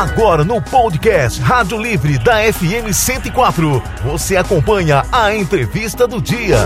Agora no podcast Rádio Livre da FM 104, você acompanha a entrevista do dia.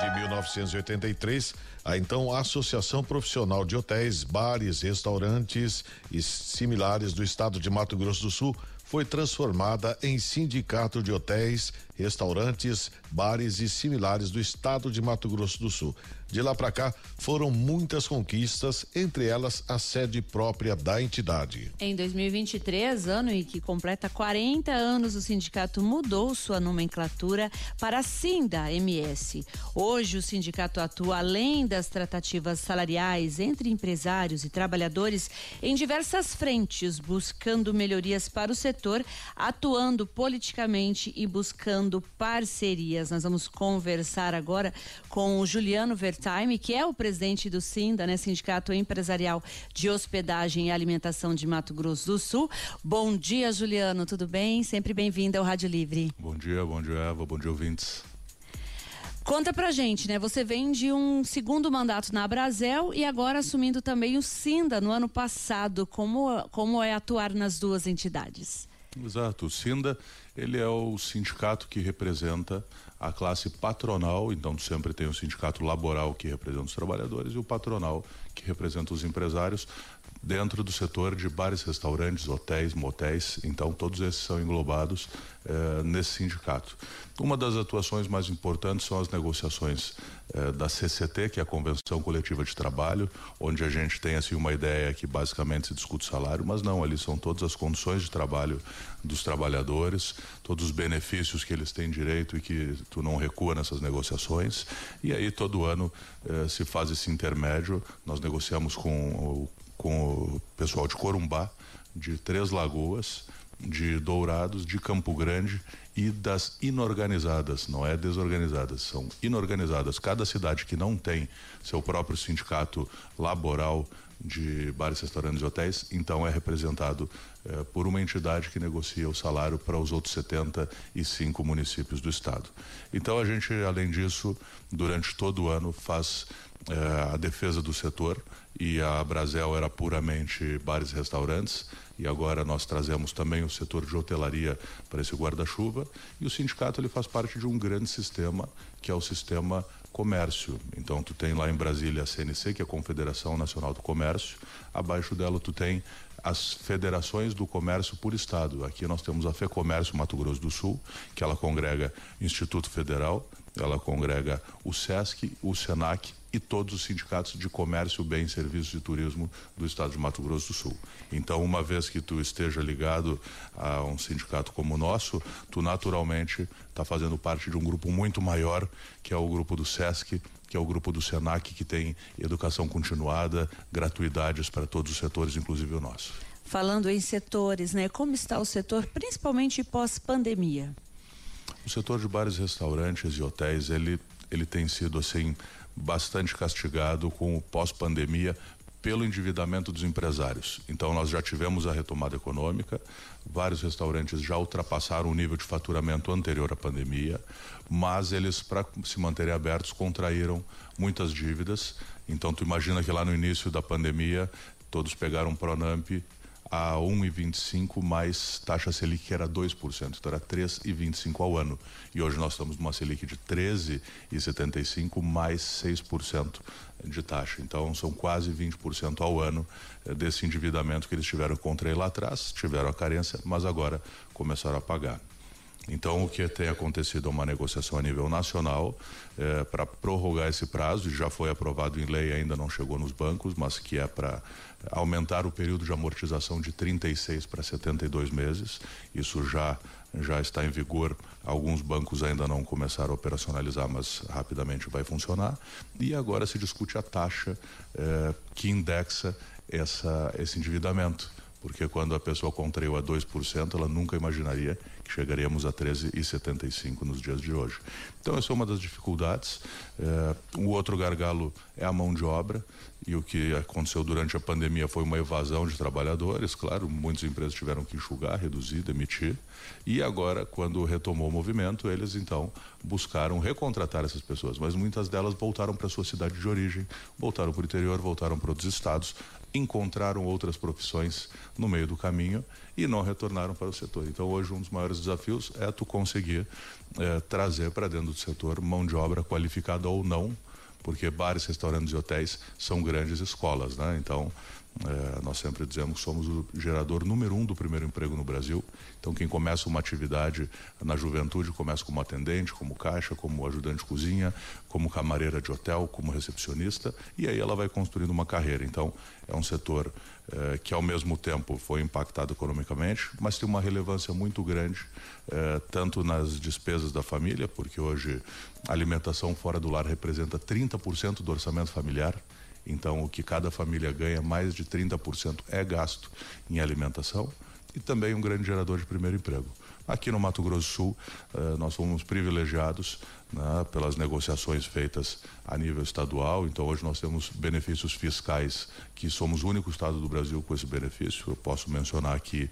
de 1983, a então Associação Profissional de Hotéis, Bares, Restaurantes e similares do Estado de Mato Grosso do Sul foi transformada em Sindicato de Hotéis, Restaurantes, Bares e similares do Estado de Mato Grosso do Sul. De lá para cá, foram muitas conquistas, entre elas a sede própria da entidade. Em 2023, ano em que completa 40 anos, o sindicato mudou sua nomenclatura para Sinda MS. Hoje, o sindicato atua além das tratativas salariais entre empresários e trabalhadores em diversas frentes, buscando melhorias para o setor, atuando politicamente e buscando parcerias. Nós vamos conversar agora com o Juliano Vertão Time, que é o presidente do SINDA, né, Sindicato Empresarial de Hospedagem e Alimentação de Mato Grosso do Sul. Bom dia, Juliano, tudo bem? Sempre bem-vindo ao Rádio Livre. Bom dia, bom dia, Eva, bom dia, ouvintes. Conta pra gente, né? Você vem de um segundo mandato na Brasel e agora assumindo também o SINDA no ano passado. Como, como é atuar nas duas entidades? Exato. O SINDA, ele é o sindicato que representa a classe patronal, então sempre tem o sindicato laboral que representa os trabalhadores e o patronal que representa os empresários dentro do setor de bares, restaurantes, hotéis, motéis. Então, todos esses são englobados eh, nesse sindicato. Uma das atuações mais importantes são as negociações eh, da CCT, que é a Convenção Coletiva de Trabalho, onde a gente tem assim uma ideia que basicamente se discute salário, mas não, ali são todas as condições de trabalho dos trabalhadores, todos os benefícios que eles têm direito e que tu não recua nessas negociações. E aí todo ano eh, se faz esse intermédio. Nós negociamos com o com o pessoal de Corumbá, de Três Lagoas, de Dourados, de Campo Grande e das inorganizadas, não é desorganizadas, são inorganizadas. Cada cidade que não tem seu próprio sindicato laboral de bares, restaurantes e hotéis, então é representado eh, por uma entidade que negocia o salário para os outros 75 municípios do estado. Então a gente, além disso, durante todo o ano faz eh, a defesa do setor e a Brasel era puramente bares e restaurantes e agora nós trazemos também o setor de hotelaria para esse guarda-chuva e o sindicato ele faz parte de um grande sistema que é o sistema comércio. Então tu tem lá em Brasília a CNC, que é a Confederação Nacional do Comércio, abaixo dela tu tem as federações do comércio por estado. Aqui nós temos a FEComércio Mato Grosso do Sul, que ela congrega Instituto Federal, ela congrega o SESC, o SENAC e todos os sindicatos de comércio, bem, serviços e turismo do estado de Mato Grosso do Sul. Então, uma vez que tu esteja ligado a um sindicato como o nosso, tu naturalmente está fazendo parte de um grupo muito maior, que é o grupo do SESC, que é o grupo do SENAC, que tem educação continuada, gratuidades para todos os setores, inclusive o nosso. Falando em setores, né? Como está o setor, principalmente pós-pandemia? O setor de bares, restaurantes e hotéis, ele, ele tem sido assim bastante castigado com o pós-pandemia pelo endividamento dos empresários. Então nós já tivemos a retomada econômica, vários restaurantes já ultrapassaram o nível de faturamento anterior à pandemia, mas eles para se manterem abertos contraíram muitas dívidas. Então tu imagina que lá no início da pandemia todos pegaram Pronamp a 1,25 mais taxa Selic que era 2%, então era 3,25 ao ano. E hoje nós estamos numa Selic de 13,75 mais 6% de taxa. Então são quase 20% ao ano eh, desse endividamento que eles tiveram contra ele lá atrás, tiveram a carência, mas agora começaram a pagar. Então, o que tem acontecido é uma negociação a nível nacional é, para prorrogar esse prazo, já foi aprovado em lei, ainda não chegou nos bancos, mas que é para aumentar o período de amortização de 36 para 72 meses. Isso já já está em vigor. Alguns bancos ainda não começaram a operacionalizar, mas rapidamente vai funcionar. E agora se discute a taxa é, que indexa essa, esse endividamento porque quando a pessoa contraiu a 2%, ela nunca imaginaria que chegaríamos a 13,75 nos dias de hoje. Então, essa é uma das dificuldades. É, o outro gargalo é a mão de obra, e o que aconteceu durante a pandemia foi uma evasão de trabalhadores, claro, muitas empresas tiveram que enxugar, reduzir, demitir, e agora, quando retomou o movimento, eles então buscaram recontratar essas pessoas, mas muitas delas voltaram para sua cidade de origem, voltaram para o interior, voltaram para outros estados, encontraram outras profissões no meio do caminho e não retornaram para o setor. Então, hoje, um dos maiores desafios é tu conseguir é, trazer para dentro do setor mão de obra qualificada ou não, porque bares, restaurantes e hotéis são grandes escolas, né? Então, é, nós sempre dizemos que somos o gerador número um do primeiro emprego no Brasil. Então, quem começa uma atividade na juventude começa como atendente, como caixa, como ajudante de cozinha, como camareira de hotel, como recepcionista, e aí ela vai construindo uma carreira. Então, é um setor é, que, ao mesmo tempo, foi impactado economicamente, mas tem uma relevância muito grande, é, tanto nas despesas da família, porque hoje a alimentação fora do lar representa 30% do orçamento familiar. Então, o que cada família ganha, mais de 30% é gasto em alimentação e também um grande gerador de primeiro emprego. Aqui no Mato Grosso do Sul, eh, nós fomos privilegiados né, pelas negociações feitas a nível estadual. Então, hoje nós temos benefícios fiscais que somos o único estado do Brasil com esse benefício. Eu posso mencionar aqui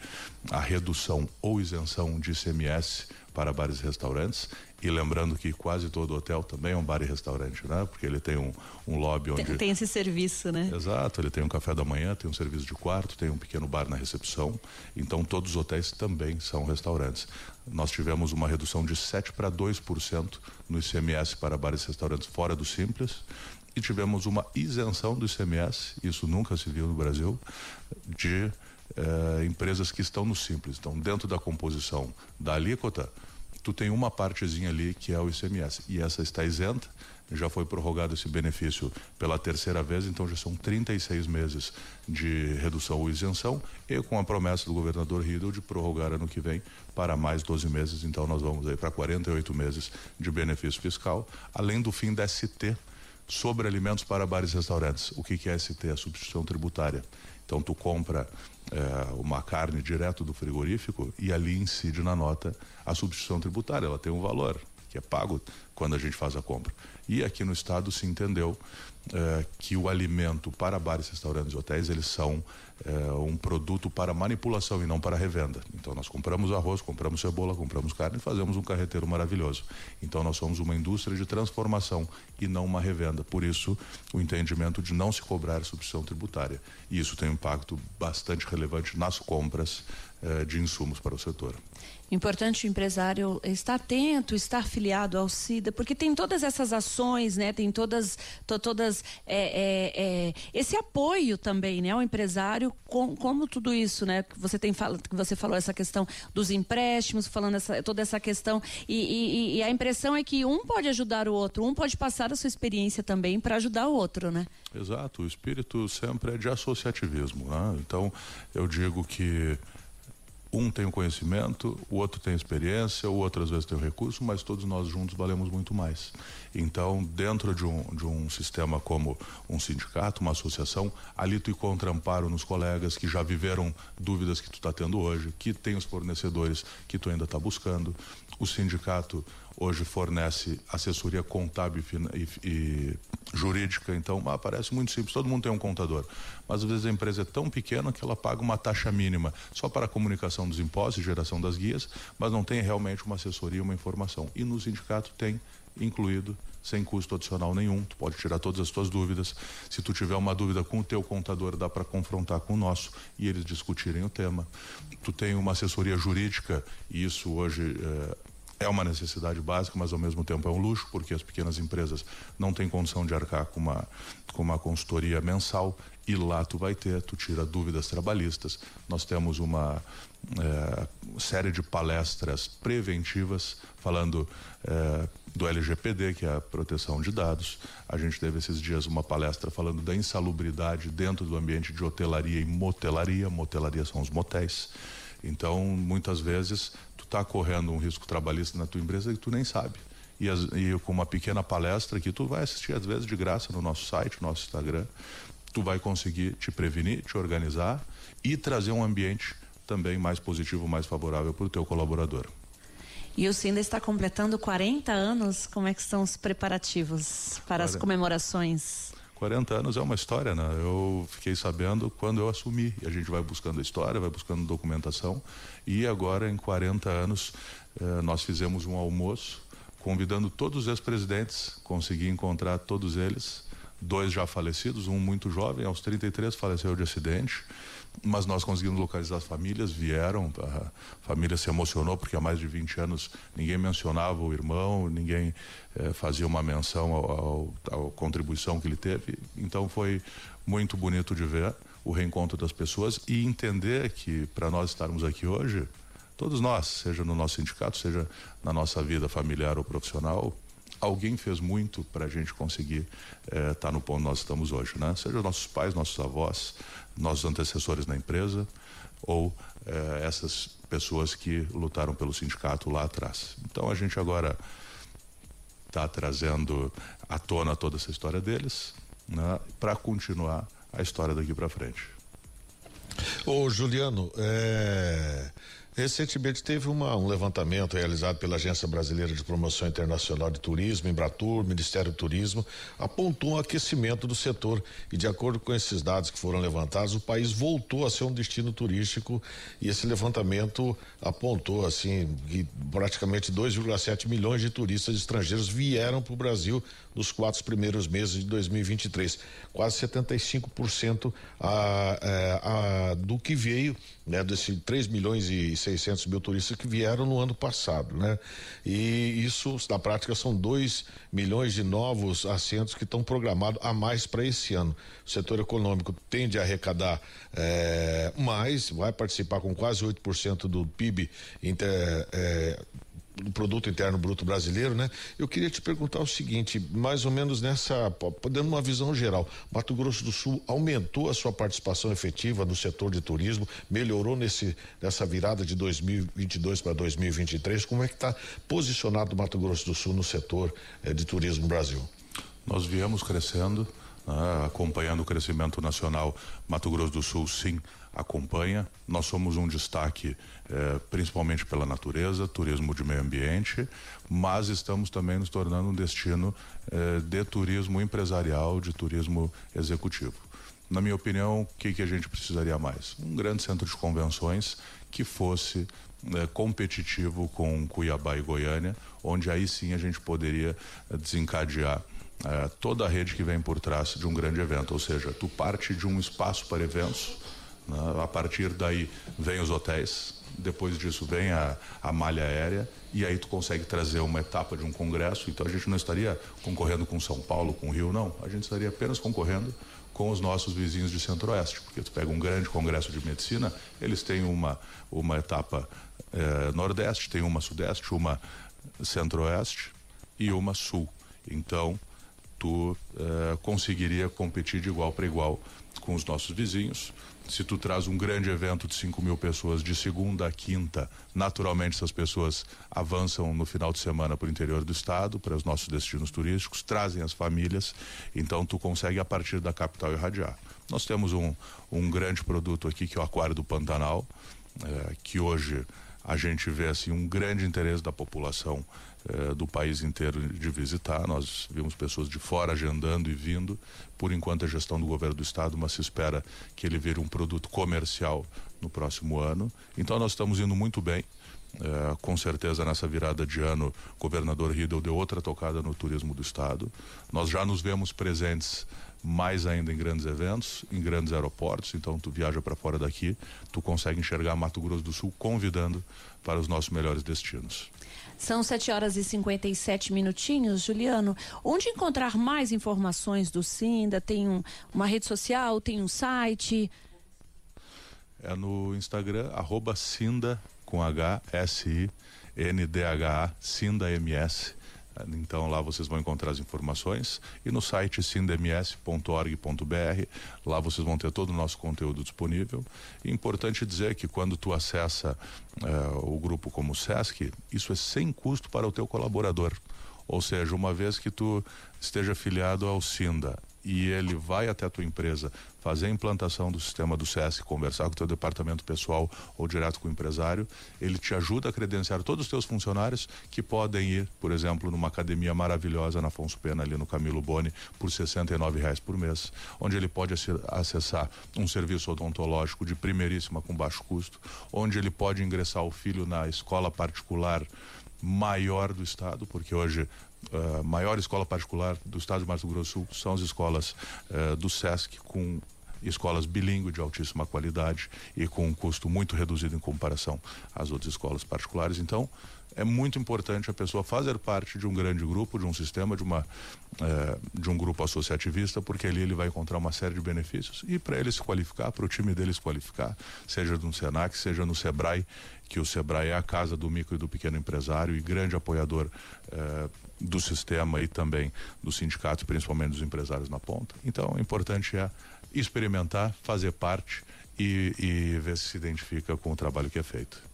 a redução ou isenção de ICMS para bares e restaurantes e lembrando que quase todo hotel também é um bar e restaurante, né? Porque ele tem um, um lobby onde. Tem, tem, esse serviço, né? Exato, ele tem um café da manhã, tem um serviço de quarto, tem um pequeno bar na recepção. Então todos os hotéis também são restaurantes. Nós tivemos uma redução de 7 para 2% no ICMS para bares e restaurantes fora do Simples. E tivemos uma isenção do ICMS, isso nunca se viu no Brasil, de eh, empresas que estão no Simples. Então, dentro da composição da alíquota, tu tem uma partezinha ali que é o ICMS e essa está isenta. Já foi prorrogado esse benefício pela terceira vez, então já são 36 meses de redução ou isenção e com a promessa do governador Riedel de prorrogar ano que vem para mais 12 meses, então nós vamos aí para 48 meses de benefício fiscal, além do fim da ST sobre alimentos para bares e restaurantes. O que, que é ST? A substituição tributária. Então tu compra é, uma carne direto do frigorífico e ali incide na nota a substituição tributária. Ela tem um valor que é pago quando a gente faz a compra. E aqui no estado se entendeu é, que o alimento para bares, restaurantes e hotéis eles são é, um produto para manipulação e não para revenda. Então nós compramos arroz, compramos cebola, compramos carne e fazemos um carreteiro maravilhoso. Então nós somos uma indústria de transformação e não uma revenda. Por isso o entendimento de não se cobrar substituição tributária. E isso tem um impacto bastante relevante nas compras é, de insumos para o setor. Importante o empresário estar atento, estar filiado ao CIDA, porque tem todas essas ações, né? Tem todas, to, todas é, é, é, esse apoio também, né? Ao empresário, com, como tudo isso, né? Você tem falado, que você falou essa questão dos empréstimos, falando essa, toda essa questão e, e, e, a impressão é que um pode ajudar o outro, um pode passar a sua experiência também para ajudar o outro, né? Exato. O espírito sempre é de associativismo, né? Então eu digo que um tem o conhecimento, o outro tem experiência, o outro às vezes tem o recurso, mas todos nós juntos valemos muito mais. Então, dentro de um, de um sistema como um sindicato, uma associação, ali tu encontra amparo nos colegas que já viveram dúvidas que tu está tendo hoje, que tem os fornecedores que tu ainda está buscando. O sindicato hoje fornece assessoria contábil e, e jurídica, então ah, parece muito simples, todo mundo tem um contador. Mas às vezes a empresa é tão pequena que ela paga uma taxa mínima só para a comunicação dos impostos e geração das guias, mas não tem realmente uma assessoria, uma informação. E no sindicato tem incluído sem custo adicional nenhum. Tu pode tirar todas as tuas dúvidas. Se tu tiver uma dúvida com o teu contador, dá para confrontar com o nosso e eles discutirem o tema. Tu tem uma assessoria jurídica e isso hoje eh, é uma necessidade básica, mas ao mesmo tempo é um luxo, porque as pequenas empresas não têm condição de arcar com uma, com uma consultoria mensal e lá tu vai ter, tu tira dúvidas trabalhistas. Nós temos uma é, série de palestras preventivas falando é, do LGPD, que é a proteção de dados. A gente teve esses dias uma palestra falando da insalubridade dentro do ambiente de hotelaria e motelaria. Motelaria são os motéis. Então, muitas vezes, está correndo um risco trabalhista na tua empresa e tu nem sabe. E, as, e, com uma pequena palestra que tu vai assistir às vezes de graça no nosso site, no nosso Instagram, tu vai conseguir te prevenir, te organizar e trazer um ambiente também mais positivo, mais favorável para o teu colaborador. E o Cinda está completando 40 anos. Como é que estão os preparativos para 40. as comemorações? 40 anos é uma história, né? Eu fiquei sabendo quando eu assumi. E a gente vai buscando a história, vai buscando documentação. E agora, em 40 anos, eh, nós fizemos um almoço convidando todos os ex-presidentes, consegui encontrar todos eles dois já falecidos, um muito jovem, aos 33 faleceu de acidente mas nós conseguimos localizar as famílias, vieram, a família se emocionou porque há mais de 20 anos ninguém mencionava o irmão, ninguém eh, fazia uma menção à contribuição que ele teve. Então foi muito bonito de ver o reencontro das pessoas e entender que para nós estarmos aqui hoje, todos nós, seja no nosso sindicato, seja na nossa vida familiar ou profissional, alguém fez muito para a gente conseguir estar eh, tá no ponto nós estamos hoje, né? Seja nossos pais, nossos avós, nossos antecessores na empresa ou eh, essas pessoas que lutaram pelo sindicato lá atrás. Então a gente agora está trazendo à tona toda essa história deles, né? Para continuar a história daqui para frente. Ô Juliano, é... Recentemente teve uma, um levantamento realizado pela Agência Brasileira de Promoção Internacional de Turismo, Embratur, Ministério do Turismo, apontou um aquecimento do setor. E de acordo com esses dados que foram levantados, o país voltou a ser um destino turístico. E esse levantamento apontou assim que praticamente 2,7 milhões de turistas estrangeiros vieram para o Brasil nos quatro primeiros meses de 2023, quase 75% a, é, a, do que veio, né, desse 3 milhões e 600 mil turistas que vieram no ano passado, né? E isso, na prática, são 2 milhões de novos assentos que estão programados a mais para esse ano. O setor econômico tende a arrecadar é, mais, vai participar com quase 8% do PIB inter, é, do produto interno bruto brasileiro, né? Eu queria te perguntar o seguinte, mais ou menos nessa, dando uma visão geral, Mato Grosso do Sul aumentou a sua participação efetiva no setor de turismo, melhorou nesse nessa virada de 2022 para 2023. Como é que está posicionado o Mato Grosso do Sul no setor eh, de turismo no Brasil? Nós viemos crescendo, né, acompanhando o crescimento nacional. Mato Grosso do Sul, sim, acompanha. Nós somos um destaque eh, principalmente pela natureza, turismo de meio ambiente, mas estamos também nos tornando um destino eh, de turismo empresarial, de turismo executivo. Na minha opinião, o que, que a gente precisaria mais? Um grande centro de convenções que fosse eh, competitivo com Cuiabá e Goiânia, onde aí sim a gente poderia desencadear toda a rede que vem por trás de um grande evento, ou seja, tu parte de um espaço para eventos né? A partir daí vem os hotéis, depois disso vem a, a malha aérea e aí tu consegue trazer uma etapa de um congresso. Então a gente não estaria concorrendo com São Paulo, com Rio, não. A gente estaria apenas concorrendo com os nossos vizinhos de Centro-Oeste, porque tu pega um grande congresso de medicina, eles têm uma uma etapa eh, Nordeste, tem uma Sudeste, uma Centro-Oeste e uma Sul. Então tu eh, conseguiria competir de igual para igual com os nossos vizinhos se tu traz um grande evento de 5 mil pessoas de segunda a quinta, naturalmente essas pessoas avançam no final de semana para o interior do estado, para os nossos destinos turísticos, trazem as famílias, então tu consegue a partir da capital irradiar. Nós temos um, um grande produto aqui que é o Aquário do Pantanal, é, que hoje a gente vê assim um grande interesse da população eh, do país inteiro de visitar. Nós vimos pessoas de fora agendando e vindo. Por enquanto, a gestão do governo do estado, mas se espera que ele vire um produto comercial no próximo ano. Então, nós estamos indo muito bem. Eh, com certeza nessa virada de ano, o governador Riedel deu outra tocada no turismo do estado. Nós já nos vemos presentes mais ainda em grandes eventos, em grandes aeroportos. Então, tu viaja para fora daqui, tu consegue enxergar Mato Grosso do Sul convidando para os nossos melhores destinos. São 7 horas e 57 minutinhos. Juliano, onde encontrar mais informações do Sinda? Tem um, uma rede social, tem um site? É no Instagram, arroba Sinda com H, S-I-N-D-H-A, Sinda MS. Então lá vocês vão encontrar as informações e no site sindms.org.br lá vocês vão ter todo o nosso conteúdo disponível. E importante dizer que quando tu acessa uh, o grupo como o Sesc, isso é sem custo para o teu colaborador. Ou seja, uma vez que tu esteja afiliado ao Sinda e ele vai até a tua empresa fazer a implantação do sistema do SESC, conversar com o teu departamento pessoal ou direto com o empresário, ele te ajuda a credenciar todos os teus funcionários que podem ir, por exemplo, numa academia maravilhosa na Afonso Pena, ali no Camilo Boni, por R$ reais por mês, onde ele pode acessar um serviço odontológico de primeiríssima com baixo custo, onde ele pode ingressar o filho na escola particular maior do estado, porque hoje a maior escola particular do estado de Mato Grosso do Sul são as escolas uh, do SESC, com escolas bilíngues de altíssima qualidade e com um custo muito reduzido em comparação às outras escolas particulares. Então, é muito importante a pessoa fazer parte de um grande grupo, de um sistema, de, uma, eh, de um grupo associativista, porque ali ele vai encontrar uma série de benefícios. E para ele se qualificar, para o time dele se qualificar, seja no Senac, seja no Sebrae, que o Sebrae é a casa do micro e do pequeno empresário e grande apoiador eh, do sistema e também do sindicato, principalmente dos empresários na ponta. Então, o importante é experimentar, fazer parte e, e ver se se identifica com o trabalho que é feito.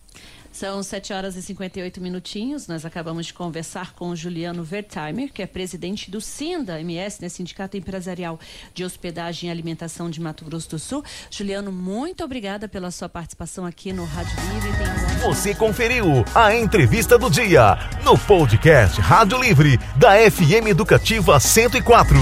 São 7 horas e 58 minutinhos. Nós acabamos de conversar com o Juliano Wertheimer, que é presidente do SINDA MS, né, Sindicato Empresarial de Hospedagem e Alimentação de Mato Grosso do Sul. Juliano, muito obrigada pela sua participação aqui no Rádio Livre. Você conferiu a entrevista do dia no podcast Rádio Livre da FM Educativa 104.